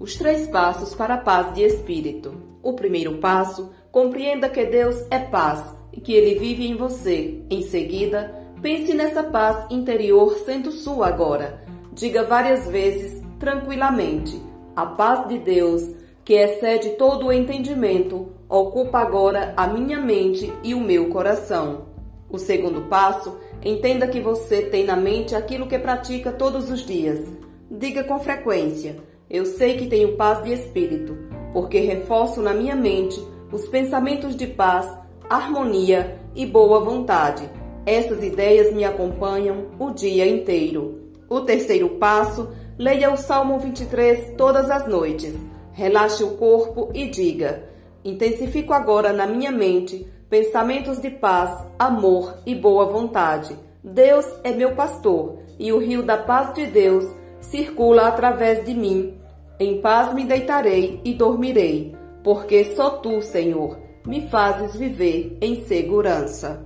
Os três passos para a paz de espírito. O primeiro passo, compreenda que Deus é paz e que ele vive em você. Em seguida, pense nessa paz interior sendo sua agora. Diga várias vezes, tranquilamente: A paz de Deus, que excede todo o entendimento, ocupa agora a minha mente e o meu coração. O segundo passo, entenda que você tem na mente aquilo que pratica todos os dias. Diga com frequência: Eu sei que tenho paz de espírito, porque reforço na minha mente os pensamentos de paz, harmonia e boa vontade. Essas ideias me acompanham o dia inteiro. O terceiro passo, leia o Salmo 23 todas as noites. Relaxe o corpo e diga: Intensifico agora na minha mente pensamentos de paz, amor e boa vontade. Deus é meu pastor e o rio da paz de Deus circula através de mim. Em paz me deitarei e dormirei, porque só tu, Senhor, me fazes viver em segurança.